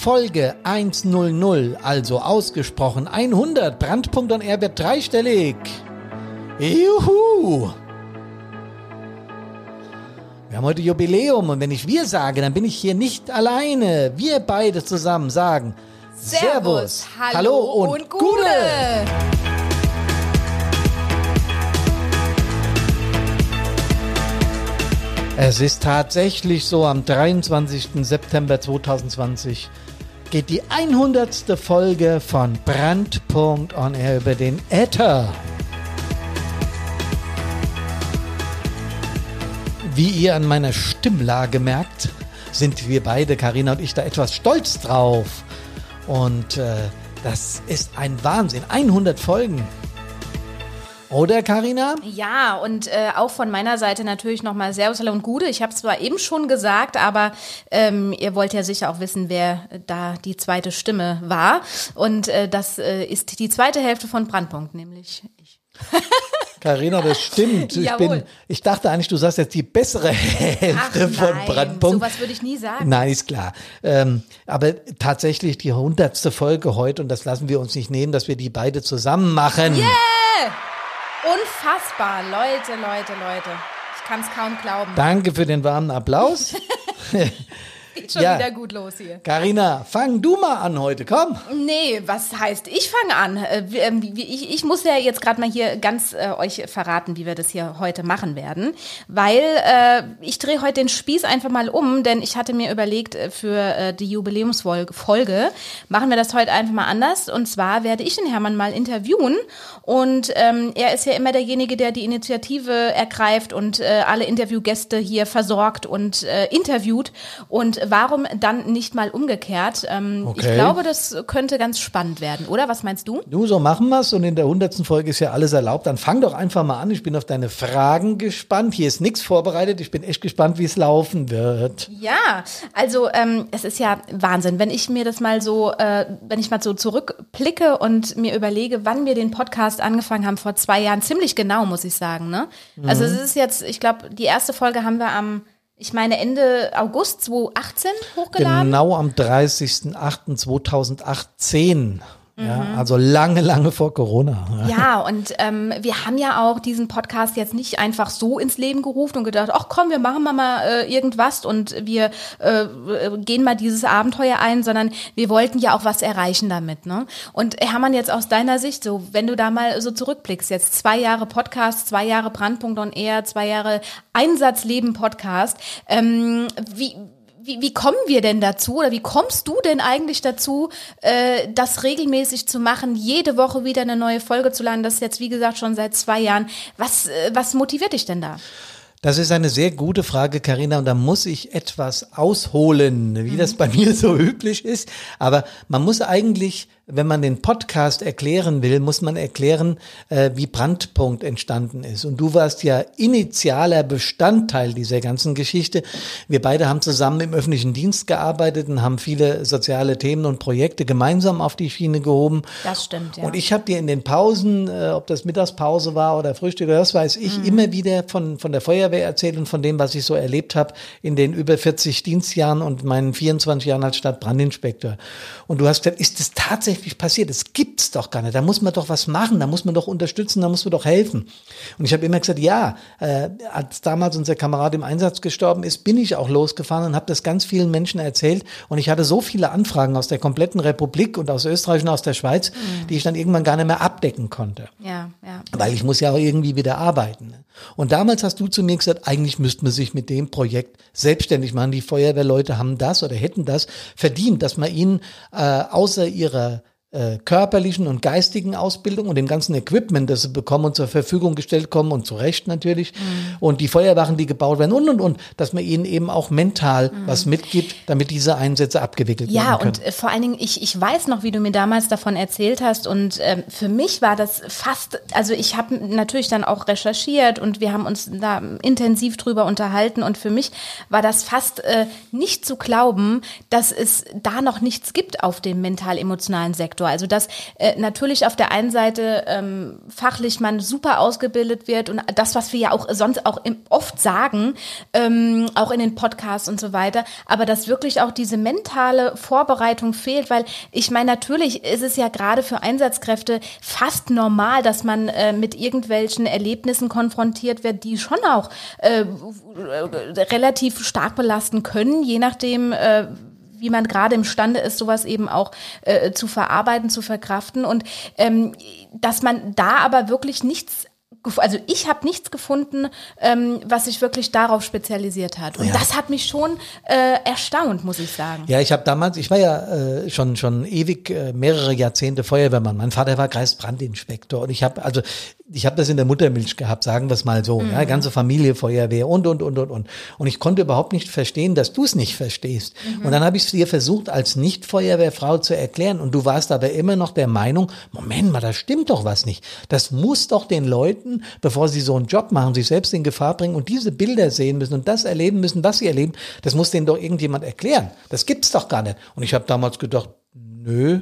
Folge 100, also ausgesprochen 100. Brandpunkt und R wird dreistellig. Juhu! Wir haben heute Jubiläum und wenn ich wir sage, dann bin ich hier nicht alleine. Wir beide zusammen sagen Servus, Hallo, und, und Gute. Gute. Es ist tatsächlich so, am 23. September 2020 geht die 100. Folge von Brandpunkt on Air über den Äther. Wie ihr an meiner Stimmlage merkt, sind wir beide, Karina und ich, da etwas stolz drauf. Und äh, das ist ein Wahnsinn. 100 Folgen. Oder Karina? Ja, und äh, auch von meiner Seite natürlich nochmal Servus, Hallo und Gute. Ich habe es zwar eben schon gesagt, aber ähm, ihr wollt ja sicher auch wissen, wer da die zweite Stimme war. Und äh, das äh, ist die zweite Hälfte von Brandpunkt, nämlich ich. Karina, das stimmt. Ich, bin, ich dachte eigentlich, du sagst jetzt die bessere Hälfte Ach, von Brandpunkt. Sowas würde ich nie sagen. Nein, ist klar. Ähm, aber tatsächlich die hundertste Folge heute und das lassen wir uns nicht nehmen, dass wir die beide zusammen machen. Yeah! Unfassbar, Leute, Leute, Leute. Ich kann es kaum glauben. Danke für den warmen Applaus. Geht schon ja. wieder gut los hier. Carina, fang du mal an heute, komm. Nee, was heißt, ich fange an. Äh, ähm, ich, ich muss ja jetzt gerade mal hier ganz äh, euch verraten, wie wir das hier heute machen werden. Weil äh, ich drehe heute den Spieß einfach mal um, denn ich hatte mir überlegt, für äh, die Jubiläumsfolge machen wir das heute einfach mal anders. Und zwar werde ich den Hermann mal interviewen. Und ähm, er ist ja immer derjenige, der die Initiative ergreift und alle Interviewgäste hier versorgt und interviewt. Und warum dann nicht mal umgekehrt? Ähm, okay. Ich glaube, das könnte ganz spannend werden, oder? Was meinst du? Du, so machen wir's und in der hundertsten Folge ist ja alles erlaubt. Dann fang doch einfach mal an. Ich bin auf deine Fragen gespannt. Hier ist nichts vorbereitet. Ich bin echt gespannt, wie es laufen wird. Ja, also ähm, es ist ja Wahnsinn, wenn ich mir das mal so, äh, wenn ich mal so zurückblicke und mir überlege, wann wir den Podcast angefangen haben, vor zwei Jahren, ziemlich genau, muss ich sagen. Ne? Also mhm. es ist jetzt, ich glaube, die erste Folge haben wir am ich meine Ende August 2018 hochgeladen. Genau am 30.08.2018. Ja, mhm. also lange, lange vor Corona. Ja, und ähm, wir haben ja auch diesen Podcast jetzt nicht einfach so ins Leben gerufen und gedacht, ach komm, wir machen mal, äh, irgendwas und wir äh, gehen mal dieses Abenteuer ein, sondern wir wollten ja auch was erreichen damit. Ne? Und Hermann, jetzt aus deiner Sicht, so wenn du da mal so zurückblickst, jetzt zwei Jahre Podcast, zwei Jahre Brandpunkt on Air, zwei Jahre Einsatzleben Podcast, ähm, wie wie, wie kommen wir denn dazu oder wie kommst du denn eigentlich dazu, äh, das regelmäßig zu machen, jede Woche wieder eine neue Folge zu laden? Das ist jetzt, wie gesagt, schon seit zwei Jahren. Was, äh, was motiviert dich denn da? Das ist eine sehr gute Frage, Karina, und da muss ich etwas ausholen, wie mhm. das bei mir so üblich ist. Aber man muss eigentlich wenn man den Podcast erklären will, muss man erklären, äh, wie Brandpunkt entstanden ist. Und du warst ja initialer Bestandteil dieser ganzen Geschichte. Wir beide haben zusammen im öffentlichen Dienst gearbeitet und haben viele soziale Themen und Projekte gemeinsam auf die Schiene gehoben. Das stimmt, ja. Und ich habe dir in den Pausen, äh, ob das Mittagspause war oder Frühstück oder was weiß ich, mhm. immer wieder von, von der Feuerwehr erzählt und von dem, was ich so erlebt habe in den über 40 Dienstjahren und meinen 24 Jahren als Stadtbrandinspektor. Und du hast gesagt, ist das tatsächlich tatsächlich passiert. Das gibt's doch gar nicht. Da muss man doch was machen, da muss man doch unterstützen, da muss man doch helfen. Und ich habe immer gesagt, ja, äh, als damals unser Kamerad im Einsatz gestorben ist, bin ich auch losgefahren und habe das ganz vielen Menschen erzählt. Und ich hatte so viele Anfragen aus der kompletten Republik und aus Österreich und aus der Schweiz, mhm. die ich dann irgendwann gar nicht mehr abdecken konnte. Ja, ja. Weil ich muss ja auch irgendwie wieder arbeiten. Ne? Und damals hast du zu mir gesagt, eigentlich müsste man sich mit dem Projekt selbstständig machen. Die Feuerwehrleute haben das oder hätten das verdient, dass man ihnen äh, außer ihrer äh, körperlichen und geistigen Ausbildung und dem ganzen Equipment, das sie bekommen und zur Verfügung gestellt kommen und zu Recht natürlich mhm. und die Feuerwachen, die gebaut werden und und und, dass man ihnen eben auch mental mhm. was mitgibt, damit diese Einsätze abgewickelt ja, werden können. Ja, und äh, vor allen Dingen, ich, ich weiß noch, wie du mir damals davon erzählt hast und ähm, für mich war das fast, also ich habe natürlich dann auch recherchiert und wir haben uns da intensiv drüber unterhalten und für mich war das fast äh, nicht zu glauben, dass es da noch nichts gibt auf dem mental-emotionalen Sektor. Faktor. Also dass äh, natürlich auf der einen Seite ähm, fachlich man super ausgebildet wird und das, was wir ja auch sonst auch oft sagen, ähm, auch in den Podcasts und so weiter, aber dass wirklich auch diese mentale Vorbereitung fehlt, weil ich meine, natürlich ist es ja gerade für Einsatzkräfte fast normal, dass man äh, mit irgendwelchen Erlebnissen konfrontiert wird, die schon auch äh, relativ stark belasten können, je nachdem, äh, wie man gerade imstande ist, sowas eben auch äh, zu verarbeiten, zu verkraften. Und ähm, dass man da aber wirklich nichts also ich habe nichts gefunden, ähm, was sich wirklich darauf spezialisiert hat. Und ja. das hat mich schon äh, erstaunt, muss ich sagen. Ja, ich habe damals, ich war ja äh, schon schon ewig äh, mehrere Jahrzehnte Feuerwehrmann. Mein Vater war Kreisbrandinspektor und ich habe also ich habe das in der Muttermilch gehabt, sagen wir es mal so. Mhm. Ja, ganze Familie, Feuerwehr und, und, und, und, und. Und ich konnte überhaupt nicht verstehen, dass du es nicht verstehst. Mhm. Und dann habe ich es dir versucht, als Nicht-Feuerwehrfrau zu erklären. Und du warst aber immer noch der Meinung, Moment mal, da stimmt doch was nicht. Das muss doch den Leuten, bevor sie so einen Job machen, sich selbst in Gefahr bringen und diese Bilder sehen müssen und das erleben müssen, was sie erleben, das muss denen doch irgendjemand erklären. Das gibt's doch gar nicht. Und ich habe damals gedacht, nö,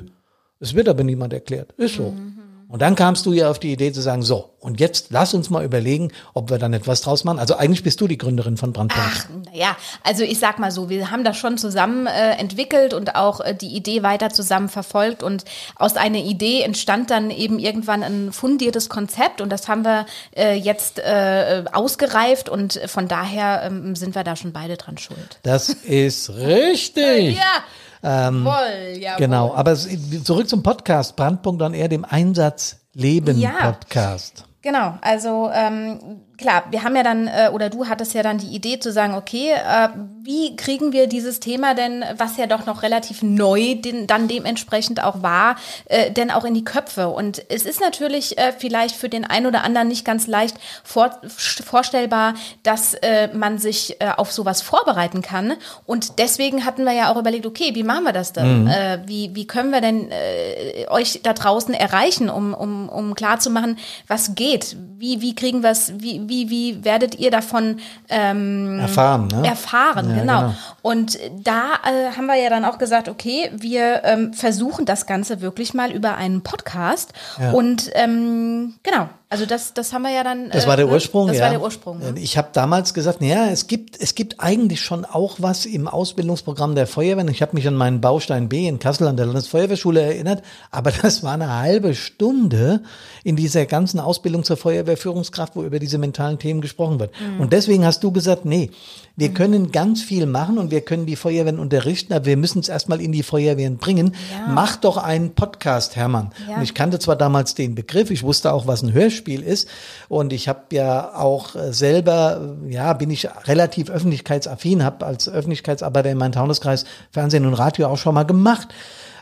es wird aber niemand erklärt. Ist so. Mhm. Und dann kamst du ja auf die Idee zu sagen, so, und jetzt lass uns mal überlegen, ob wir dann etwas draus machen. Also eigentlich bist du die Gründerin von Brandpunkt. Ach, naja, also ich sag mal so, wir haben das schon zusammen äh, entwickelt und auch äh, die Idee weiter zusammen verfolgt und aus einer Idee entstand dann eben irgendwann ein fundiertes Konzept und das haben wir äh, jetzt äh, ausgereift und von daher ähm, sind wir da schon beide dran schuld. Das ist richtig. ja. Ähm, Woll, jawohl. Genau, aber zurück zum Podcast, Brandpunkt dann eher dem Einsatz Leben ja. Podcast. Genau, also ähm, klar, wir haben ja dann, äh, oder du hattest ja dann die Idee zu sagen, okay, äh, wie kriegen wir dieses Thema denn, was ja doch noch relativ neu den, dann dementsprechend auch war, äh, denn auch in die Köpfe? Und es ist natürlich äh, vielleicht für den einen oder anderen nicht ganz leicht vor, vorstellbar, dass äh, man sich äh, auf sowas vorbereiten kann. Und deswegen hatten wir ja auch überlegt, okay, wie machen wir das denn? Mhm. Äh, wie, wie können wir denn äh, euch da draußen erreichen, um, um, um klarzumachen, was geht? Wie, wie kriegen wir es, wie, wie, wie werdet ihr davon ähm, erfahren? Ne? Erfahren, ja, genau. genau. Und da äh, haben wir ja dann auch gesagt, okay, wir ähm, versuchen das Ganze wirklich mal über einen Podcast. Ja. Und ähm, genau, also das, das haben wir ja dann. Das war der äh, Ursprung. Das ja. war der Ursprung. Ja. Ich habe damals gesagt, naja, es gibt, es gibt eigentlich schon auch was im Ausbildungsprogramm der Feuerwehr. Ich habe mich an meinen Baustein B in Kassel an der Landesfeuerwehrschule erinnert, aber das war eine halbe Stunde in dieser ganzen Ausbildung zur Feuerwehrführungskraft, wo über diese mentalen Themen gesprochen wird. Mhm. Und deswegen hast du gesagt, nee, wir mhm. können ganz viel machen und wir können die Feuerwehren unterrichten, aber wir müssen es erstmal in die Feuerwehren bringen. Ja. Mach doch einen Podcast, Hermann. Ja. Und ich kannte zwar damals den Begriff, ich wusste auch, was ein Hörspiel ist. Und ich habe ja auch äh, selber, äh, ja, bin ich relativ öffentlichkeitsaffin, habe als Öffentlichkeitsarbeiter in meinem Taunuskreis Fernsehen und Radio auch schon mal gemacht.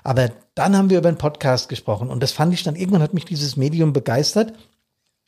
Aber dann haben wir über einen Podcast gesprochen und das fand ich dann, irgendwann hat mich dieses Medium begeistert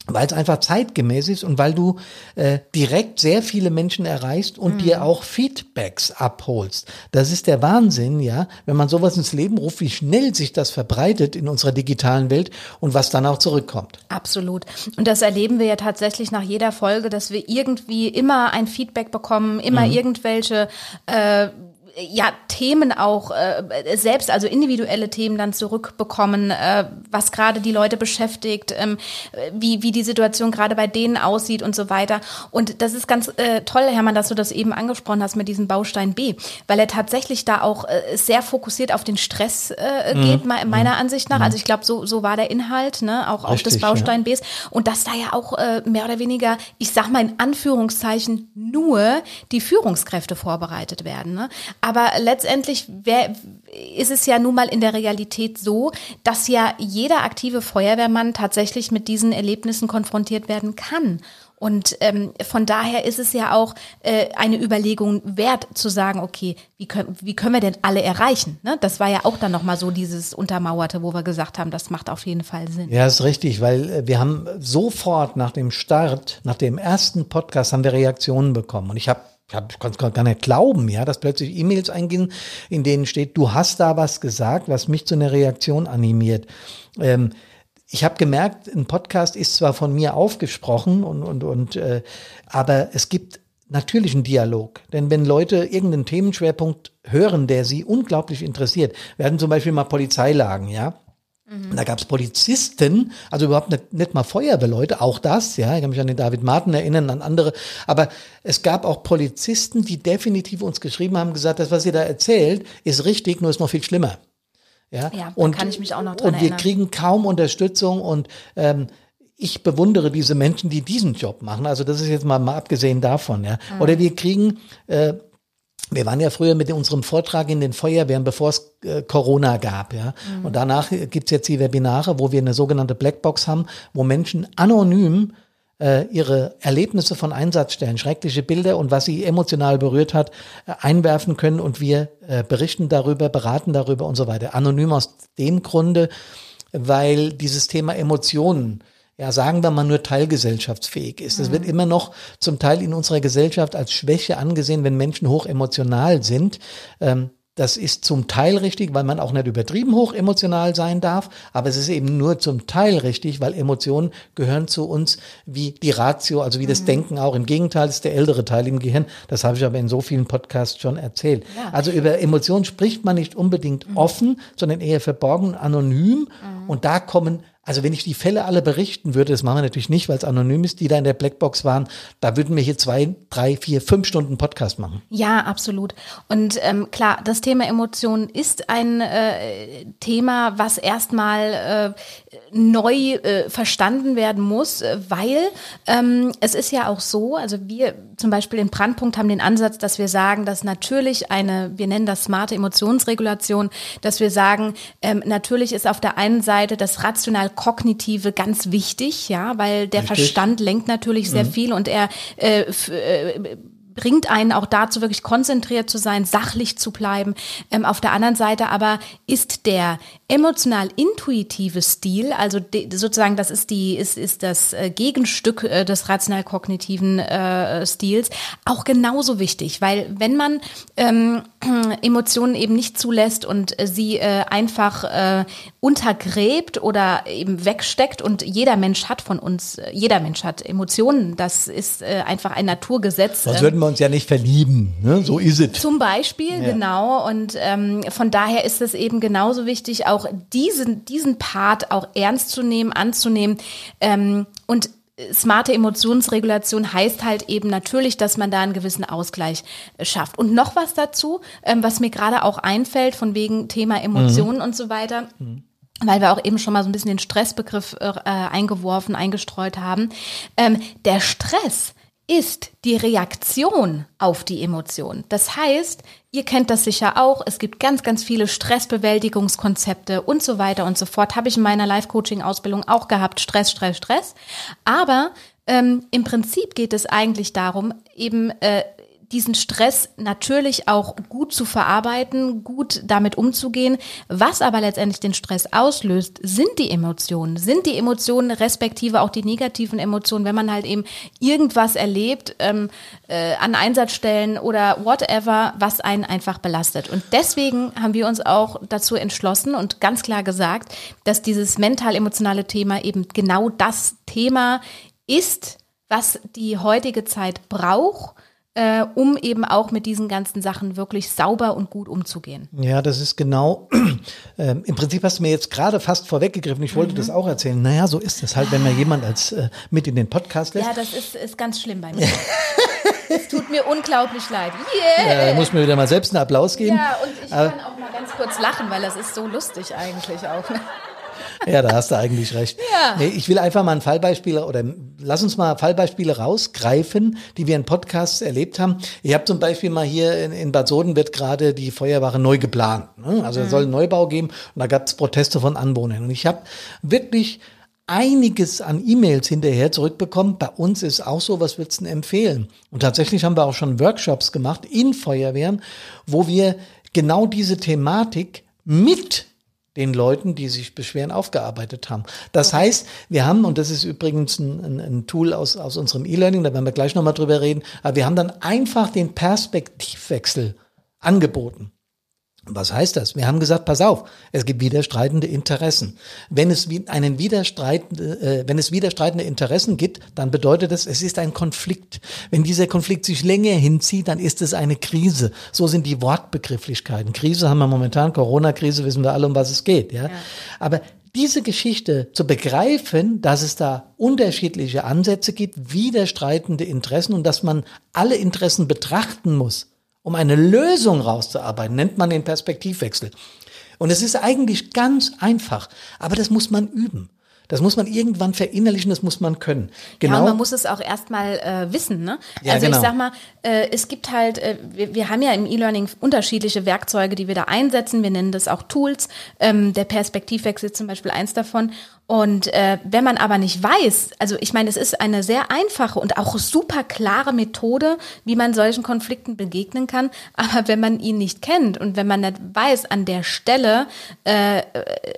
weil es einfach zeitgemäß ist und weil du äh, direkt sehr viele Menschen erreichst und mhm. dir auch Feedbacks abholst. Das ist der Wahnsinn, ja, wenn man sowas ins Leben ruft, wie schnell sich das verbreitet in unserer digitalen Welt und was dann auch zurückkommt. Absolut. Und das erleben wir ja tatsächlich nach jeder Folge, dass wir irgendwie immer ein Feedback bekommen, immer mhm. irgendwelche äh, ja Themen auch äh, selbst, also individuelle Themen dann zurückbekommen, äh, was gerade die Leute beschäftigt, ähm, wie, wie die Situation gerade bei denen aussieht und so weiter. Und das ist ganz äh, toll, Hermann, dass du das eben angesprochen hast mit diesem Baustein B, weil er tatsächlich da auch äh, sehr fokussiert auf den Stress äh, mhm. geht, meiner mhm. Ansicht nach. Mhm. Also ich glaube, so, so war der Inhalt, ne, auch auf des Baustein ja. Bs. Und dass da ja auch äh, mehr oder weniger, ich sag mal in Anführungszeichen, nur die Führungskräfte vorbereitet werden. Ne? Aber letztendlich wär, ist es ja nun mal in der Realität so, dass ja jeder aktive Feuerwehrmann tatsächlich mit diesen Erlebnissen konfrontiert werden kann. Und ähm, von daher ist es ja auch äh, eine Überlegung wert zu sagen, okay, wie können, wie können wir denn alle erreichen? Ne? Das war ja auch dann nochmal so dieses Untermauerte, wo wir gesagt haben, das macht auf jeden Fall Sinn. Ja, ist richtig, weil äh, wir haben sofort nach dem Start, nach dem ersten Podcast, haben wir Reaktionen bekommen. Und ich habe ich, hab, konnte gar nicht glauben, ja, dass plötzlich E-Mails eingehen, in denen steht, du hast da was gesagt, was mich zu einer Reaktion animiert. Ähm, ich habe gemerkt, ein Podcast ist zwar von mir aufgesprochen und und und, äh, aber es gibt natürlich einen Dialog. Denn wenn Leute irgendeinen Themenschwerpunkt hören, der sie unglaublich interessiert, werden zum Beispiel mal Polizeilagen, ja, Mhm. Da gab es Polizisten, also überhaupt nicht, nicht mal Feuerwehrleute, auch das, ja, ich kann mich an den David Martin erinnern, an andere, aber es gab auch Polizisten, die definitiv uns geschrieben haben, gesagt, das, was ihr da erzählt, ist richtig, nur ist noch viel schlimmer. Ja, ja und, kann ich mich auch noch dran Und wir erinnern. kriegen kaum Unterstützung und ähm, ich bewundere diese Menschen, die diesen Job machen. Also das ist jetzt mal, mal abgesehen davon, ja. Mhm. Oder wir kriegen äh, wir waren ja früher mit unserem Vortrag in den Feuerwehren, bevor es äh, Corona gab, ja. Mhm. Und danach gibt's jetzt die Webinare, wo wir eine sogenannte Blackbox haben, wo Menschen anonym äh, ihre Erlebnisse von Einsatzstellen, schreckliche Bilder und was sie emotional berührt hat, äh, einwerfen können und wir äh, berichten darüber, beraten darüber und so weiter. Anonym aus dem Grunde, weil dieses Thema Emotionen ja, sagen wir mal, nur teilgesellschaftsfähig ist. Es mhm. wird immer noch zum Teil in unserer Gesellschaft als Schwäche angesehen, wenn Menschen hoch emotional sind. Ähm, das ist zum Teil richtig, weil man auch nicht übertrieben hoch emotional sein darf, aber es ist eben nur zum Teil richtig, weil Emotionen gehören zu uns wie die Ratio, also wie das mhm. Denken auch. Im Gegenteil ist der ältere Teil im Gehirn. Das habe ich aber in so vielen Podcasts schon erzählt. Ja. Also über Emotionen spricht man nicht unbedingt mhm. offen, sondern eher verborgen, anonym. Mhm. Und da kommen also wenn ich die Fälle alle berichten würde, das machen wir natürlich nicht, weil es anonym ist, die da in der Blackbox waren, da würden wir hier zwei, drei, vier, fünf Stunden Podcast machen. Ja, absolut. Und ähm, klar, das Thema Emotionen ist ein äh, Thema, was erstmal äh, neu äh, verstanden werden muss, äh, weil ähm, es ist ja auch so, also wir zum Beispiel in Brandpunkt haben den Ansatz, dass wir sagen, dass natürlich eine, wir nennen das smarte Emotionsregulation, dass wir sagen, ähm, natürlich ist auf der einen Seite das rational Kognitive ganz wichtig, ja, weil der Richtig. Verstand lenkt natürlich sehr mhm. viel und er äh, äh, bringt einen auch dazu, wirklich konzentriert zu sein, sachlich zu bleiben. Ähm, auf der anderen Seite aber ist der emotional-intuitive Stil, also de, sozusagen das ist die ist ist das äh, Gegenstück äh, des rational-kognitiven äh, Stils, auch genauso wichtig, weil wenn man ähm, Emotionen eben nicht zulässt und äh, sie äh, einfach äh, untergräbt oder eben wegsteckt und jeder Mensch hat von uns, jeder Mensch hat Emotionen, das ist einfach ein Naturgesetz. Sonst würden wir uns ja nicht verlieben, ne? so ist es. Zum Beispiel, ja. genau. Und ähm, von daher ist es eben genauso wichtig, auch diesen, diesen Part auch ernst zu nehmen, anzunehmen ähm, und smarte Emotionsregulation heißt halt eben natürlich, dass man da einen gewissen Ausgleich äh, schafft. Und noch was dazu, ähm, was mir gerade auch einfällt, von wegen Thema Emotionen mhm. und so weiter. Mhm weil wir auch eben schon mal so ein bisschen den Stressbegriff äh, eingeworfen, eingestreut haben. Ähm, der Stress ist die Reaktion auf die Emotion. Das heißt, ihr kennt das sicher auch, es gibt ganz, ganz viele Stressbewältigungskonzepte und so weiter und so fort. Habe ich in meiner Life-Coaching-Ausbildung auch gehabt, Stress, Stress, Stress. Aber ähm, im Prinzip geht es eigentlich darum, eben äh, diesen Stress natürlich auch gut zu verarbeiten, gut damit umzugehen. Was aber letztendlich den Stress auslöst, sind die Emotionen, sind die Emotionen respektive auch die negativen Emotionen, wenn man halt eben irgendwas erlebt ähm, äh, an Einsatzstellen oder whatever, was einen einfach belastet. Und deswegen haben wir uns auch dazu entschlossen und ganz klar gesagt, dass dieses mental-emotionale Thema eben genau das Thema ist, was die heutige Zeit braucht äh, um eben auch mit diesen ganzen Sachen wirklich sauber und gut umzugehen. Ja, das ist genau, äh, im Prinzip hast du mir jetzt gerade fast vorweggegriffen, ich wollte mhm. das auch erzählen. Naja, so ist es halt, wenn man jemand als äh, mit in den Podcast lässt. Ja, das ist, ist ganz schlimm bei mir. Es tut mir unglaublich leid. Yeah. Ja, da muss mir wieder mal selbst einen Applaus geben. Ja, und ich kann auch mal ganz kurz lachen, weil das ist so lustig eigentlich auch. Ja, da hast du eigentlich recht. Ja. Nee, ich will einfach mal ein Fallbeispiel oder lass uns mal Fallbeispiele rausgreifen, die wir in Podcasts erlebt haben. Ich habe zum Beispiel mal hier in, in Bad Soden wird gerade die Feuerwache neu geplant. Ne? Also mhm. es soll einen Neubau geben und da gab es Proteste von Anwohnern. Und ich habe wirklich einiges an E-Mails hinterher zurückbekommen. Bei uns ist auch so, was würdest du denn empfehlen? Und tatsächlich haben wir auch schon Workshops gemacht in Feuerwehren, wo wir genau diese Thematik mit den Leuten, die sich beschweren, aufgearbeitet haben. Das okay. heißt, wir haben, und das ist übrigens ein, ein, ein Tool aus, aus unserem E-Learning, da werden wir gleich nochmal drüber reden, aber wir haben dann einfach den Perspektivwechsel angeboten. Was heißt das? Wir haben gesagt, pass auf, es gibt widerstreitende Interessen. Wenn es einen widerstreitende, äh, wenn es widerstreitende Interessen gibt, dann bedeutet das, es ist ein Konflikt. Wenn dieser Konflikt sich länger hinzieht, dann ist es eine Krise. So sind die Wortbegrifflichkeiten. Krise haben wir momentan, Corona-Krise, wissen wir alle, um was es geht. Ja? ja. Aber diese Geschichte zu begreifen, dass es da unterschiedliche Ansätze gibt, widerstreitende Interessen und dass man alle Interessen betrachten muss, um eine Lösung rauszuarbeiten, nennt man den Perspektivwechsel. Und es ist eigentlich ganz einfach, aber das muss man üben. Das muss man irgendwann verinnerlichen, das muss man können. Genau. Ja, man muss es auch erstmal äh, wissen. Ne? Ja, also genau. ich sag mal, äh, es gibt halt, äh, wir, wir haben ja im E-Learning unterschiedliche Werkzeuge, die wir da einsetzen. Wir nennen das auch Tools. Ähm, der Perspektivwechsel zum Beispiel eins davon. Und äh, wenn man aber nicht weiß, also ich meine, es ist eine sehr einfache und auch super klare Methode, wie man solchen Konflikten begegnen kann. Aber wenn man ihn nicht kennt und wenn man nicht weiß an der Stelle, äh,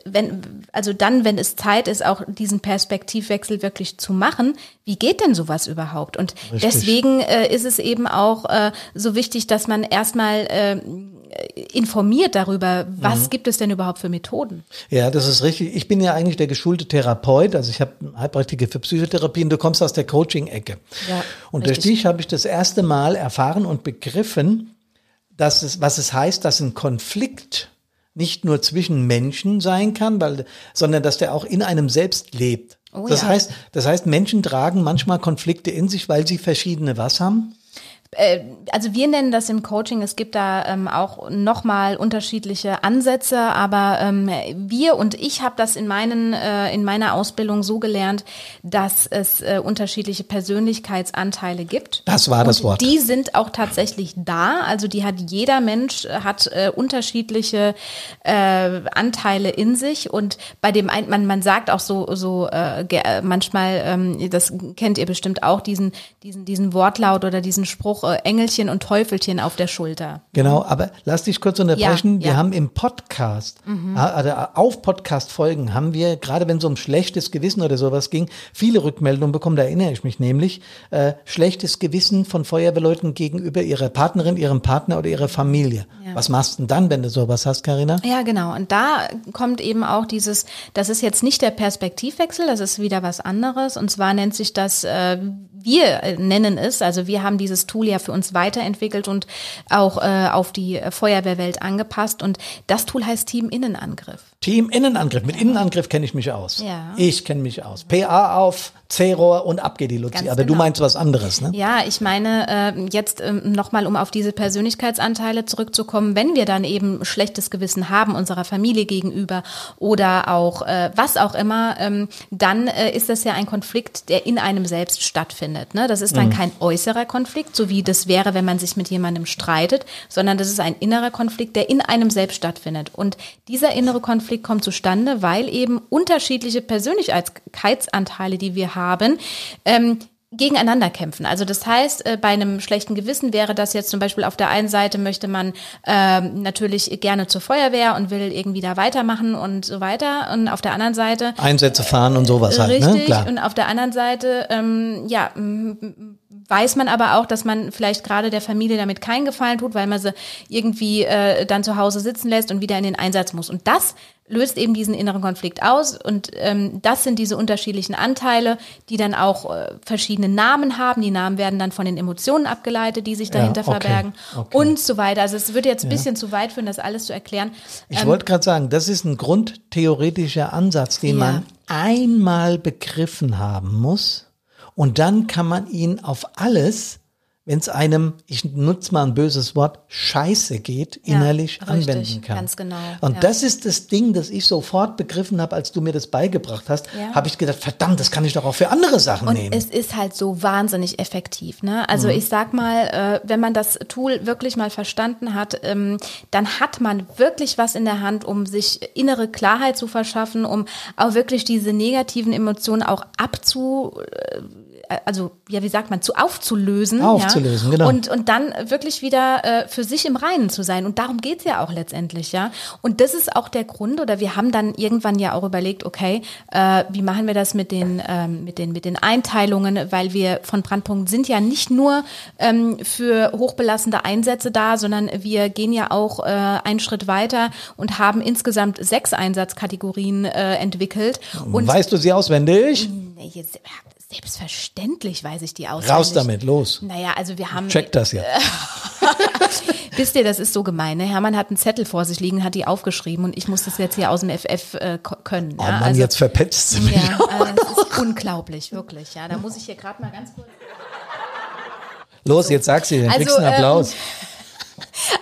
wenn, also dann, wenn es Zeit ist, auch diesen Perspektivwechsel wirklich zu machen, wie geht denn sowas überhaupt? Und Richtig. deswegen äh, ist es eben auch äh, so wichtig, dass man erstmal äh, informiert darüber, was Mhm. gibt es denn überhaupt für Methoden. Ja, das ist richtig. Ich bin ja eigentlich der geschulte Therapeut, also ich habe Heilpraktiker für Psychotherapie und du kommst aus der Coaching-Ecke. Ja, und durch richtig. dich habe ich das erste Mal erfahren und begriffen, dass es, was es heißt, dass ein Konflikt nicht nur zwischen Menschen sein kann, weil, sondern dass der auch in einem selbst lebt. Oh das ja. heißt, das heißt, Menschen tragen manchmal Konflikte in sich, weil sie verschiedene was haben? Äh, also wir nennen das im Coaching, es gibt da ähm, auch nochmal unterschiedliche Ansätze, aber ähm, wir und ich habe das in, meinen, äh, in meiner Ausbildung so gelernt, dass es äh, unterschiedliche Persönlichkeitsanteile gibt. Das war das und Wort. Die sind auch tatsächlich da, also die hat jeder Mensch, äh, hat äh, unterschiedliche äh, Anteile in sich und bei dem einen, man, man sagt auch so, so manchmal, ähm, das kennt ihr bestimmt auch, diesen, diesen, diesen Wortlaut oder diesen Spruch, äh, Engelchen und Teufelchen auf der Schulter. Genau, aber lass dich kurz unterbrechen. Ja, wir ja. haben im Podcast, äh, also auf Podcast-Folgen haben wir, gerade wenn es um schlechtes Gewissen oder sowas ging, viele Rückmeldungen bekommen. Da erinnere ich mich nämlich, äh, schlechtes Gewissen von Feuerwehrleuten gegenüber ihrer Partnerin, ihrem Partner oder ihrer Familie. Ja. Was machst du denn dann, wenn du sowas hast, Karina? Ja, genau. Und da kommt eben auch dieses, das ist jetzt nicht der Perspektivwechsel, das ist wieder was anderes. Und zwar nennt sich das, äh, wir äh, nennen es, also wir haben dieses Tool ja für uns weiterentwickelt und auch äh, auf die Feuerwehrwelt angepasst. Und das Tool heißt Team Innenangriff. Team Innenangriff. Mit Innenangriff kenne ich mich aus. Ja. Ich kenne mich aus. PA auf, C-Rohr und ab geht die Luzi. Ganz Aber du genau. meinst was anderes, ne? Ja, ich meine, äh, jetzt ähm, nochmal, um auf diese Persönlichkeitsanteile zurückzukommen, wenn wir dann eben schlechtes Gewissen haben unserer Familie gegenüber oder auch äh, was auch immer, ähm, dann äh, ist das ja ein Konflikt, der in einem selbst stattfindet. Ne? Das ist dann kein äußerer Konflikt, so wie das wäre, wenn man sich mit jemandem streitet, sondern das ist ein innerer Konflikt, der in einem selbst stattfindet. Und dieser innere Konflikt kommt zustande, weil eben unterschiedliche Persönlichkeitsanteile, die wir haben, ähm, gegeneinander kämpfen. Also das heißt, äh, bei einem schlechten Gewissen wäre das jetzt zum Beispiel auf der einen Seite möchte man ähm, natürlich gerne zur Feuerwehr und will irgendwie da weitermachen und so weiter. Und auf der anderen Seite Einsätze fahren und sowas halt, Richtig. ne? Klar. Und auf der anderen Seite, ähm, ja, weiß man aber auch, dass man vielleicht gerade der Familie damit keinen Gefallen tut, weil man sie irgendwie äh, dann zu Hause sitzen lässt und wieder in den Einsatz muss. Und das löst eben diesen inneren Konflikt aus. Und ähm, das sind diese unterschiedlichen Anteile, die dann auch äh, verschiedene Namen haben. Die Namen werden dann von den Emotionen abgeleitet, die sich dahinter okay, verbergen okay. und so weiter. Also es würde jetzt ein bisschen zu weit führen, das alles zu erklären. Ich wollte gerade sagen, das ist ein grundtheoretischer Ansatz, den Ja. man einmal begriffen haben muss und dann kann man ihn auf alles, wenn es einem, ich nutze mal ein böses Wort, scheiße geht, Ja, innerlich richtig, anwenden kann. ganz genau, Und ja. das ist das Ding, das ich sofort begriffen habe, als du mir das beigebracht hast, Ja. habe ich gedacht, verdammt, das kann ich doch auch für andere Sachen Und nehmen. es ist halt so wahnsinnig effektiv. Ne? Also Mhm. ich sag mal, äh, wenn man das Tool wirklich mal verstanden hat, ähm, dann hat man wirklich was in der Hand, um sich innere Klarheit zu verschaffen, um auch wirklich diese negativen Emotionen auch abzu äh, also ja, wie sagt man, zu aufzulösen. Aufzulösen, ja? genau. Und, und dann wirklich wieder äh, für sich im Reinen zu sein. Und darum geht's ja auch letztendlich, ja. Und das ist auch der Grund, oder wir haben dann irgendwann ja auch überlegt, okay, äh, wie machen wir das mit den, ähm, mit den, mit den Einteilungen, weil wir von Brandpunkt sind ja nicht nur ähm, für hochbelastende Einsätze da, sondern wir gehen ja auch äh, einen Schritt weiter und haben insgesamt sechs Einsatzkategorien äh, entwickelt. Und weißt du sie auswendig? Nee, jetzt, Selbstverständlich weiß ich die auswendig. Raus damit, los. Naja, also wir haben. Check das ja. Wisst ihr, das ist so gemein. Ne? Hermann hat einen Zettel vor sich liegen, hat die aufgeschrieben und ich muss das jetzt hier aus dem FF äh, können. Oh ja? Mann, also, jetzt verpetzt sie mich. ja, also das ist unglaublich, wirklich. Ja, da muss ich hier gerade mal ganz kurz. Los, jetzt sag sie, dann Also, kriegst du einen ähm, Applaus.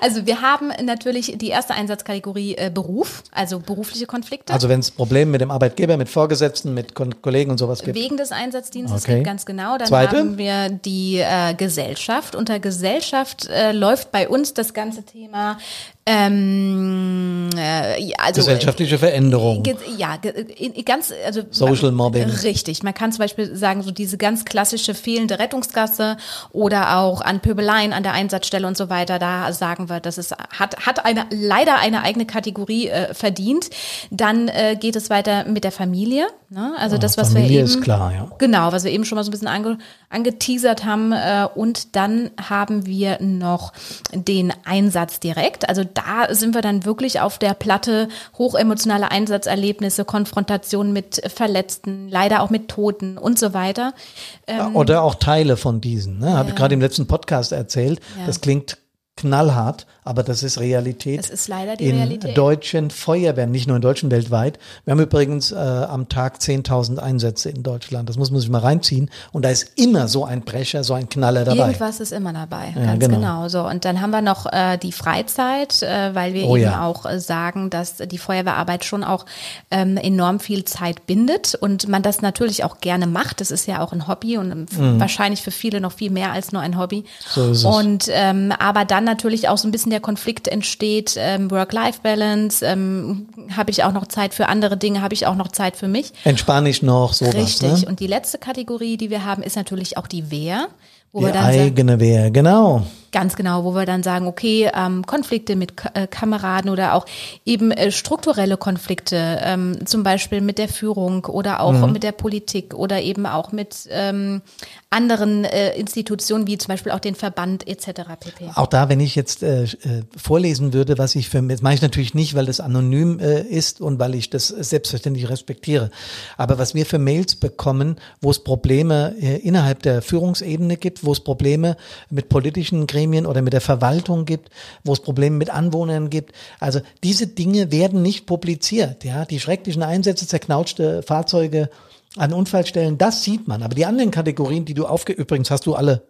Also wir haben natürlich die erste Einsatzkategorie äh, Beruf, also berufliche Konflikte. Also wenn es Probleme mit dem Arbeitgeber, mit Vorgesetzten, mit Kon Kollegen und sowas gibt. Wegen des Einsatzdienstes Okay. ganz genau. Dann Zweite? haben wir die äh, Gesellschaft. Unter Gesellschaft äh, läuft bei uns das ganze Thema ähm, äh, also Gesellschaftliche Veränderung. Ge ja, ge ganz, also Social Mobbing. Richtig. Man kann zum Beispiel sagen, so diese ganz klassische fehlende Rettungsgasse oder auch an Pöbeleien an der Einsatzstelle und so weiter. Da sagen wir, das ist, hat, hat eine, leider eine eigene Kategorie äh, verdient. Dann äh, geht es weiter mit der Familie. Ne? Also das, was Ah, Familie wir eben, ist klar, ja. Genau, was wir eben schon mal so ein bisschen ange, angeteasert haben. Äh, und dann haben wir noch den Einsatz direkt. Also da sind wir dann wirklich auf der Platte hochemotionale Einsatzerlebnisse, Konfrontation mit Verletzten, leider auch mit Toten und so weiter. Ähm, Oder auch Teile von diesen. Ne? Habe ich gerade im letzten Podcast erzählt. Ja. Das klingt knallhart, aber das ist Realität. Das ist leider die in Realität. deutschen Feuerwehren, nicht nur in deutschen, weltweit. Wir haben übrigens äh, am Tag 10.000 Einsätze in Deutschland. Das muss man sich mal reinziehen. Und da ist immer so ein Brecher, so ein Knaller dabei. Irgendwas ist immer dabei, Ja, ganz genau. genau. So und dann haben wir noch äh, die Freizeit, äh, weil wir Oh eben ja. auch äh, sagen, dass die Feuerwehrarbeit schon auch ähm, enorm viel Zeit bindet und man das natürlich auch gerne macht. Das ist ja auch ein Hobby und ähm, wahrscheinlich für viele noch viel mehr als nur ein Hobby. Mhm. So ist es. Und ähm, aber dann natürlich auch so ein bisschen der Konflikt entsteht, ähm, Work-Life-Balance. Ähm, habe ich auch noch Zeit für andere Dinge? Habe ich auch noch Zeit für mich? Entspanne ich noch sowas. Richtig. Ne? Und die letzte Kategorie, die wir haben, ist natürlich auch die Wehr. Wo Die wir dann sagen, eigene Wehr, genau. Ganz genau, wo wir dann sagen, okay, ähm, Konflikte mit Ka äh, Kameraden oder auch eben äh, strukturelle Konflikte, ähm, zum Beispiel mit der Führung oder auch Mhm. mit der Politik oder eben auch mit ähm, anderen äh, Institutionen wie zum Beispiel auch den Verband etc. pp. Auch da, wenn ich jetzt äh, äh, vorlesen würde, was ich für, das mache ich natürlich nicht, weil das anonym äh, ist und weil ich das selbstverständlich respektiere. Aber was wir für Mails bekommen, wo es Probleme äh, innerhalb der Führungsebene gibt, wo es Probleme mit politischen Gremien oder mit der Verwaltung gibt, wo es Probleme mit Anwohnern gibt. Also diese Dinge werden nicht publiziert. Ja, die schrecklichen Einsätze, zerknautschte Fahrzeuge an Unfallstellen, das sieht man. Aber die anderen Kategorien, die du aufge, übrigens hast du alle,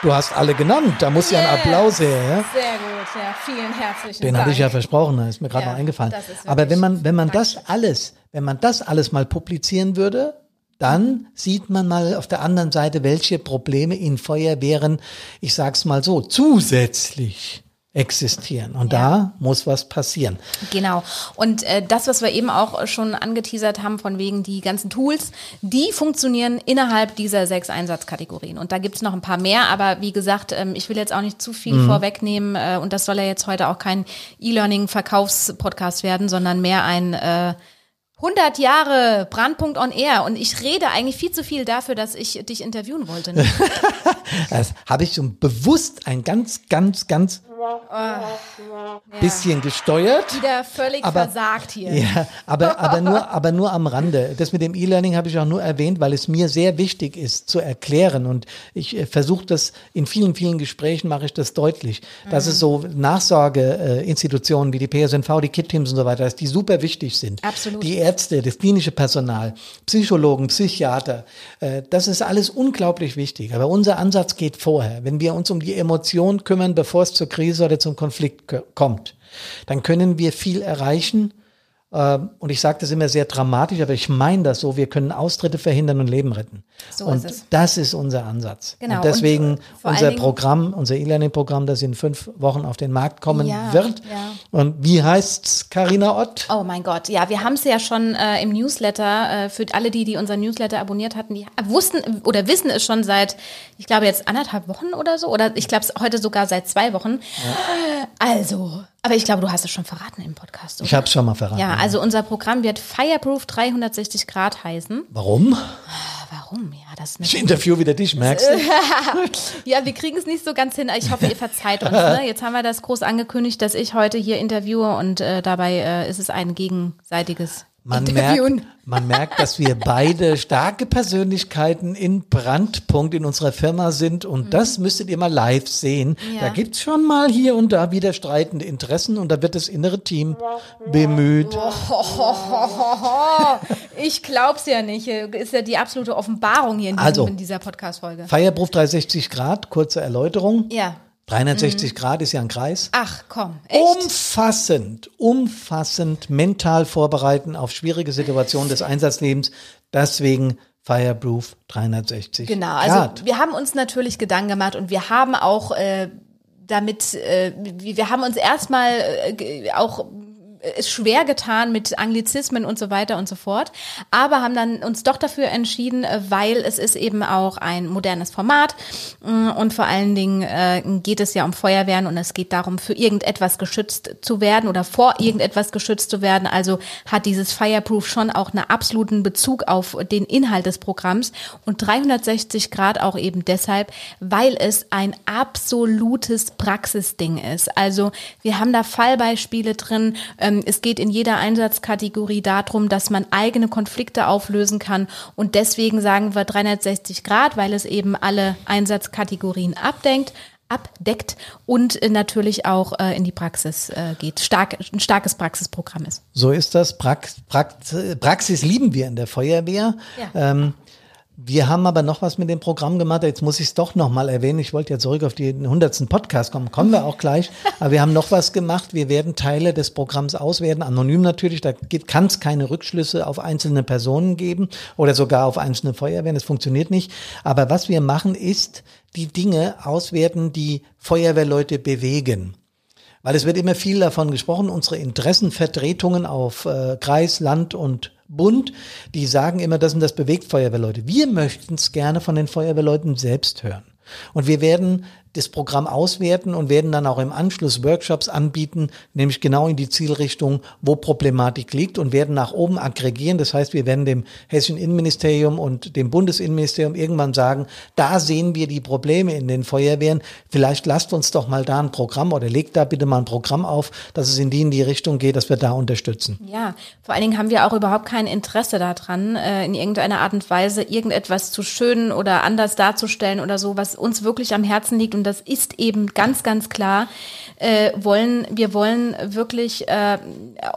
du hast alle genannt. Da muss ja ein Applaus her. Ja? Sehr gut, ja, vielen herzlichen Den hatte ich ja versprochen, da ist mir gerade Ja, noch eingefallen. Aber wenn man, wenn man das alles, wenn man das alles mal publizieren würde, dann sieht man mal auf der anderen Seite, welche Probleme in Feuerwehren, ich sag's mal so, zusätzlich existieren. Und da muss was passieren. Genau. Und äh, das, was wir eben auch schon angeteasert haben, von wegen die ganzen Tools, die funktionieren innerhalb dieser sechs Einsatzkategorien. Und da gibt's noch ein paar mehr, aber wie gesagt, ähm, ich will jetzt auch nicht zu viel vorwegnehmen äh, und das soll ja jetzt heute auch kein E-Learning-Verkaufspodcast werden, sondern mehr ein äh, 100 Jahre Brandpunkt on Air und ich rede eigentlich viel zu viel dafür, dass ich dich interviewen wollte. Ne? Das habe ich schon bewusst ein ganz, ganz, ganz bisschen gesteuert. Wieder völlig Aber- versagt hier. Ja, aber, aber, nur, aber nur am Rande. Das mit dem E-Learning habe ich auch nur erwähnt, weil es mir sehr wichtig ist zu erklären. Und ich äh, versuche das in vielen, vielen Gesprächen mache ich das deutlich, dass es so Nachsorgeinstitutionen wie die PSNV, die KIT-Teams und so weiter, dass die super wichtig sind. Absolut. Die Ärzte, das klinische Personal, Psychologen, Psychiater, äh, das ist alles unglaublich wichtig. Aber unser Ansatz geht vorher. Wenn wir uns um die Emotionen kümmern, bevor es zur Krise oder zum Konflikt kommt, dann können wir viel erreichen. Ähm, Und ich sage das immer sehr dramatisch, aber ich meine das so, wir können Austritte verhindern und Leben retten. So und ist es. das ist unser Ansatz. Genau. Und deswegen Und unser Programm, unser E-Learning-Programm, das in fünf Wochen auf den Markt kommen Ja, wird. ja. Und wie heißt's, Karina Ott? Oh mein Gott, ja, wir haben es ja schon äh, im Newsletter, äh, für alle die, die unseren Newsletter abonniert hatten, die wussten oder wissen es schon seit, ich glaube jetzt anderthalb Wochen oder so, oder ich glaube es heute sogar seit zwei Wochen. Also, aber ich glaube, du hast es schon verraten im Podcast. Oder? Ich habe es schon mal verraten. ja, also unser Programm wird Fireproof 360 Grad heißen. Warum? Warum? Ja, das ist Ich interview wieder dich, merkst du? Ja, wir kriegen es nicht so ganz hin. Ich hoffe, ihr verzeiht uns. Ne? Jetzt haben wir das groß angekündigt, dass ich heute hier interviewe und äh, dabei äh, ist es ein gegenseitiges Man merkt, man merkt, dass wir beide starke Persönlichkeiten in Brandpunkt in unserer Firma sind und das müsstet ihr mal live sehen. Mhm. Ja. Da gibt's schon mal hier und da wieder streitende Interessen und da wird das innere Team bemüht. Ich glaub's ja nicht. Ist ja die absolute Offenbarung hier in, diesem, Also. in dieser Podcast-Folge. Feierberuf 360 Grad, kurze Erläuterung. Ja. 360 Grad ist ja ein Kreis. Ach komm, echt? Umfassend, umfassend mental vorbereiten auf schwierige Situationen des Einsatzlebens. Deswegen Fireproof 360 Genau, also Grad. wir haben uns natürlich Gedanken gemacht und wir haben auch äh, damit, äh, wir haben uns erstmal äh, auch es schwer getan mit Anglizismen und so weiter und so fort, aber haben dann uns doch dafür entschieden, äh, weil es ist eben auch ein modernes Format mm, und vor allen Dingen äh, geht es ja um Feuerwehren und es geht darum, für irgendetwas geschützt zu werden oder vor irgendetwas geschützt zu werden. Also hat dieses Fireproof schon auch einen absoluten Bezug auf den Inhalt des Programms und 360 Grad auch eben deshalb, weil es ein absolutes Praxisding ist. Also wir haben da Fallbeispiele drin. Ähm, es geht in jeder Einsatzkategorie darum, dass man eigene Konflikte auflösen kann und deswegen sagen wir 360 Grad, weil es eben alle Einsatzkategorien abdenkt abdeckt und äh, natürlich auch äh, in die Praxis äh, geht. Stark, ein starkes Praxisprogramm ist. So ist das. Prax Prax Praxis lieben wir in der Feuerwehr. Ja. Ähm, wir haben aber noch was mit dem Programm gemacht. Jetzt muss ich es doch noch mal erwähnen. Ich wollte ja zurück auf den 100. Podcast kommen. Kommen wir auch gleich. Aber wir haben noch was gemacht. Wir werden Teile des Programms auswerten. Anonym natürlich. Da kann es keine Rückschlüsse auf einzelne Personen geben oder sogar auf einzelne Feuerwehren. Das funktioniert nicht. Aber was wir machen, ist die Dinge auswerten, die Feuerwehrleute bewegen. Weil es wird immer viel davon gesprochen, unsere Interessenvertretungen auf äh, Kreis, Land und Bund, die sagen immer, das und das bewegt Feuerwehrleute. Wir möchten es gerne von den Feuerwehrleuten selbst hören. Und wir werden das Programm auswerten und werden dann auch im Anschluss Workshops anbieten, nämlich genau in die Zielrichtung, wo Problematik liegt und werden nach oben aggregieren. Das heißt, wir werden dem Hessischen Innenministerium und dem Bundesinnenministerium irgendwann sagen, da sehen wir die Probleme in den Feuerwehren. Vielleicht lasst uns doch mal da ein Programm oder legt da bitte mal ein Programm auf, dass es in die in die Richtung geht, dass wir da unterstützen. Ja, vor allen Dingen haben wir auch überhaupt kein Interesse daran, äh, in irgendeiner Art und Weise irgendetwas zu schönen oder anders darzustellen oder so, was uns wirklich am Herzen liegt. Und das ist eben ganz, ganz klar. Äh, wollen, wir wollen wirklich äh,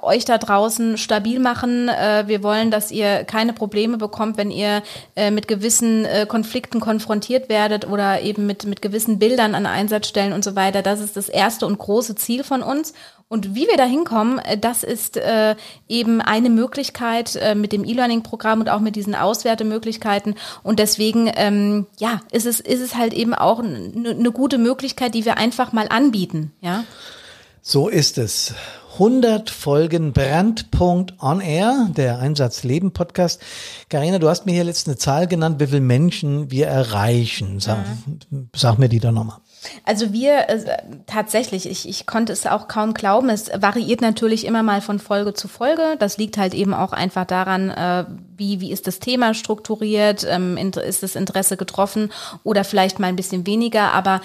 euch da draußen stabil machen. Äh, wir wollen, dass ihr keine Probleme bekommt, wenn ihr äh, mit gewissen äh, Konflikten konfrontiert werdet oder eben mit, mit gewissen Bildern an Einsatzstellen und so weiter. Das ist das erste und große Ziel von uns. Und wie wir da hinkommen, äh, das ist äh, eben eine Möglichkeit äh, mit dem E-Learning-Programm und auch mit diesen Auswertemöglichkeiten. Und deswegen, ähm, ja, ist es, ist es halt eben auch eine ne gute Möglichkeit, die wir einfach mal anbieten. Ja, So ist es. 100 Folgen Brandpunkt on Air, der Einsatzleben Podcast. Karina, du hast mir hier letzte eine Zahl genannt, wie viele Menschen wir erreichen. Sag, sag mir die doch nochmal. Also wir äh, tatsächlich, ich, ich konnte es auch kaum glauben. Es variiert natürlich immer mal von Folge zu Folge. Das liegt halt eben auch einfach daran, äh, wie, wie ist das Thema strukturiert, ähm, ist das Interesse getroffen oder vielleicht mal ein bisschen weniger. Aber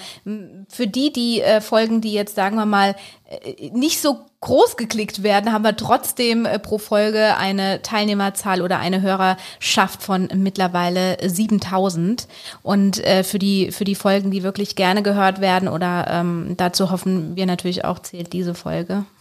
für die, die äh, Folgen, die jetzt, sagen wir mal, äh, nicht so groß geklickt werden, haben wir trotzdem äh, pro Folge eine Teilnehmerzahl oder eine Hörerschaft von mittlerweile 7000. Und äh, für die für die Folgen, die wirklich gerne gehört werden oder ähm, dazu hoffen wir natürlich auch zählt diese Folge.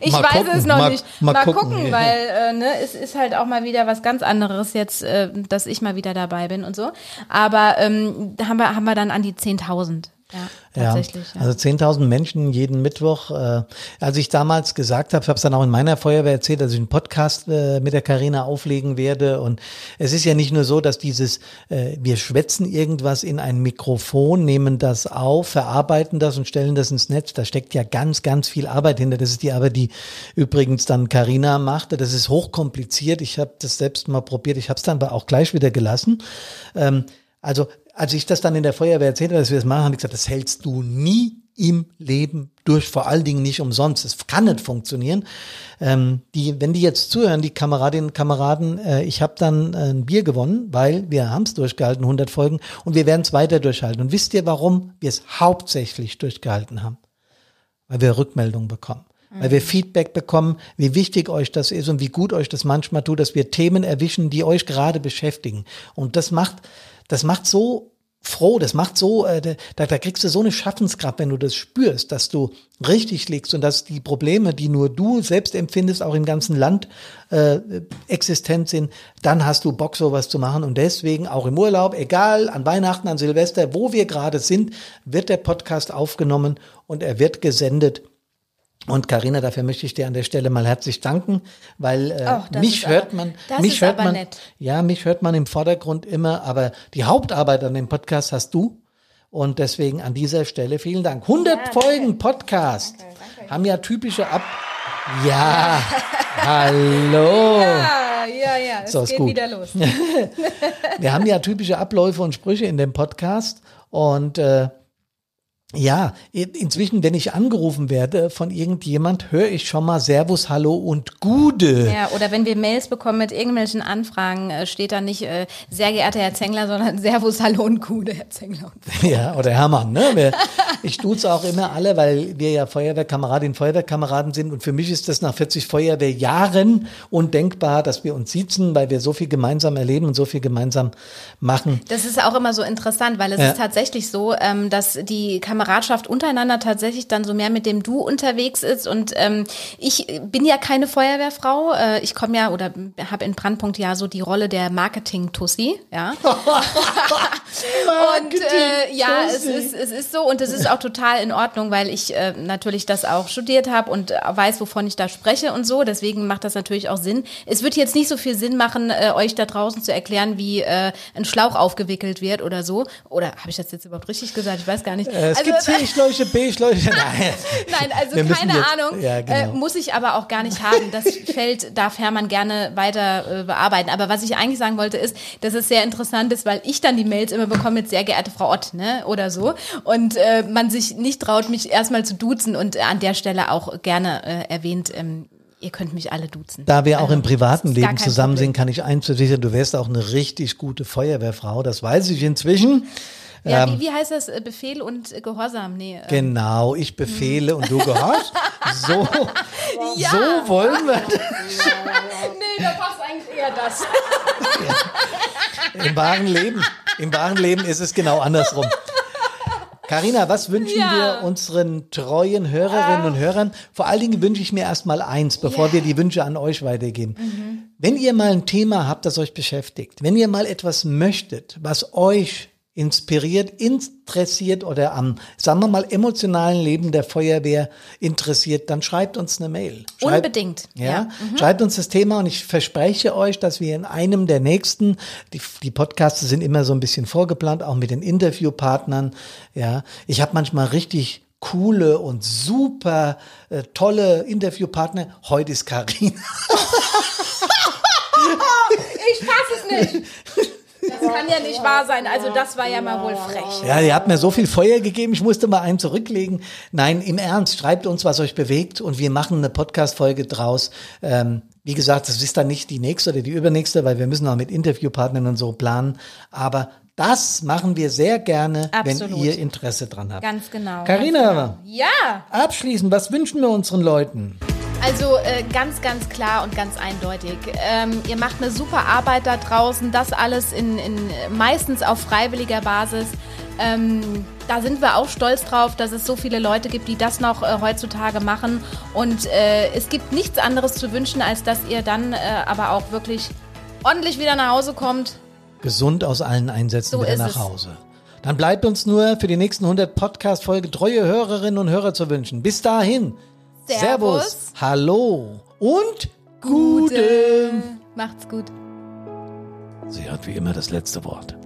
Ich Mal weiß gucken, es noch mal- nicht. mal Mal, gucken. gucken, weil äh, ne, es ist halt auch mal wieder was ganz anderes jetzt, äh, dass ich mal wieder dabei bin und so. Aber ähm, haben wir haben wir dann an die 10.000. Ja, tatsächlich. Ja, Also 10.000 Menschen jeden Mittwoch. Äh, als ich damals gesagt habe, ich habe es dann auch in meiner Feuerwehr erzählt, dass ich einen Podcast äh, mit der Karina auflegen werde. Und es ist ja nicht nur so, dass dieses, äh, wir schwätzen irgendwas in ein Mikrofon, nehmen das auf, verarbeiten das und stellen das ins Netz. Da steckt ja ganz, ganz viel Arbeit hinter. Das ist die Arbeit, die übrigens dann Karina machte. Das ist hochkompliziert. Ich habe das selbst mal probiert. Ich habe es dann aber auch gleich wieder gelassen. Ähm, also als ich das dann in der Feuerwehr erzählt habe, dass wir das machen, habe ich gesagt, das hältst du nie im Leben durch, vor allen Dingen nicht umsonst. Es kann nicht funktionieren. Ähm, die, wenn die jetzt zuhören, die Kameradinnen und Kameraden, äh, ich habe dann äh, ein Bier gewonnen, weil wir haben es durchgehalten, 100 Folgen, und wir werden es weiter durchhalten. Und wisst ihr, warum wir es hauptsächlich durchgehalten haben? Weil wir Rückmeldungen bekommen. weil wir Feedback bekommen, wie wichtig euch das ist und wie gut euch das manchmal tut, dass wir Themen erwischen, die euch gerade beschäftigen. Und das macht, das macht so froh, das macht so, äh, da, da kriegst du so eine Schaffenskraft, wenn du das spürst, dass du richtig liegst und dass die Probleme, die nur du selbst empfindest, auch im ganzen Land äh, existent sind, dann hast du Bock, sowas zu machen. Und deswegen auch im Urlaub, egal, an Weihnachten, an Silvester, wo wir gerade sind, wird der Podcast aufgenommen und er wird gesendet. Und Karina, dafür möchte ich dir an der Stelle mal herzlich danken, weil äh, Och, mich hört aber- man, mich hört man, nett. ja, mich hört man im Vordergrund immer, aber die Hauptarbeit an dem Podcast hast du. Und deswegen an dieser Stelle vielen Dank. 100 Folgen Podcast haben ja typische Ab. Ja, hallo. Ja, ja, ja, es So, geht gut. wieder los. Wir haben ja typische Abläufe und Sprüche in dem Podcast. Und äh, ja, in- inzwischen, wenn ich angerufen werde von irgendjemand, höre ich schon mal Servus, Hallo und Gude. Ja, oder wenn wir Mails bekommen mit irgendwelchen Anfragen, äh, steht da nicht äh, sehr geehrter Herr Zengler, sondern Servus, Hallo und Gude, Herr Zengler. Ja, oder Hermann. Ne? Wir, ich duze auch immer alle, weil wir ja Feuerwehrkameradinnen, Feuerwehrkameraden sind. Und für mich ist das nach 40 Feuerwehrjahren undenkbar, dass wir uns siezen, weil wir so viel gemeinsam erleben und so viel gemeinsam machen. Das ist auch immer so interessant, weil es Ja. ist tatsächlich so, ähm, dass die Kameradschaft untereinander tatsächlich dann so mehr mit dem Du unterwegs ist. Und ähm, ich bin ja keine Feuerwehrfrau. Äh, ich komme ja oder habe in Brandpunkt ja so die Rolle der Marketing-Tussi. Ja. Und äh, ja, es ist, es ist so und es ist auch total in Ordnung, weil ich äh, natürlich das auch studiert habe und weiß, wovon ich da spreche und so. Deswegen macht das natürlich auch Sinn. Es wird jetzt nicht so viel Sinn machen, äh, euch da draußen zu erklären, wie äh, ein Schlauch aufgewickelt wird oder so. Oder habe ich das jetzt überhaupt richtig gesagt? Ich weiß gar nicht. Äh, es Also- gibt C-Schläuche, B-Schläuche. Nein. Nein, also Wir keine jetzt- Ahnung. Ja, äh, genau. muss ich aber auch gar nicht haben. Das Feld darf Hermann gerne weiter äh, bearbeiten. Aber was ich eigentlich sagen wollte, ist, dass es sehr interessant ist, weil ich dann die Mails immer bekomme mit sehr geehrte Frau Ott, ne? Oder so. Und äh, man sich nicht traut, mich erstmal zu duzen und äh, an der Stelle auch gerne äh, erwähnt, ähm, ihr könnt mich alle duzen. Da wir auch Also, im privaten ist gar Leben zusammen Problem. sind, kann ich eins versichern, du wärst auch eine richtig gute Feuerwehrfrau. Das weiß ich inzwischen. Ja, Ähm, wie, wie heißt das? Äh, Befehl und Gehorsam? Nee. äh, Genau, ich befehle und du gehorchst. So, Ja. so wollen wir nee, da passt eigentlich eher das. Im wahren Leben, im wahren Leben ist es genau andersrum. Carina, was wünschen Ja. wir unseren treuen Hörerinnen und Hörern? Vor allen Dingen wünsche ich mir erstmal eins, bevor Ja. wir die Wünsche an euch weitergeben. Wenn ihr mal ein Thema habt, das euch beschäftigt, wenn ihr mal etwas möchtet, was euch inspiriert, interessiert oder am, sagen wir mal, emotionalen Leben der Feuerwehr interessiert, dann schreibt uns eine Mail. Schreibt, Unbedingt, Ja, ja. schreibt uns das Thema und ich verspreche euch, dass wir in einem der nächsten, die, die Podcasts sind immer so ein bisschen vorgeplant, auch mit den Interviewpartnern. Ja, ich habe manchmal richtig coole und super äh, tolle Interviewpartner. Heute ist Karin. Ich fasse es nicht. Das kann ja nicht wahr sein. Also das war ja mal wohl frech. Ja, ihr habt mir so viel Feuer gegeben, ich musste mal einen zurücklegen. Nein, im Ernst, schreibt uns, was euch bewegt und wir machen eine Podcast-Folge draus. Ähm, wie gesagt, das ist dann nicht die nächste oder die übernächste, weil wir müssen auch mit Interviewpartnern und so planen. Aber das machen wir sehr gerne, Absolut. wenn ihr Interesse dran habt. Ganz genau. Carina, Ganz genau. Ja, abschließend, was wünschen wir unseren Leuten? Also äh, ganz, ganz klar und ganz eindeutig. Ähm, ihr macht eine super Arbeit da draußen. Das alles in, in meistens auf freiwilliger Basis. Ähm, da sind wir auch stolz drauf, dass es so viele Leute gibt, die das noch äh, heutzutage machen. Und äh, es gibt nichts anderes zu wünschen, als dass ihr dann äh, aber auch wirklich ordentlich wieder nach Hause kommt. Gesund aus allen Einsätzen So wieder nach. Hause. Dann bleibt uns nur für die nächsten 100 Podcast-Folge treue Hörerinnen und Hörer zu wünschen. Bis dahin. Servus. Hallo und Gute. Macht's gut. Sie hat wie immer das letzte Wort.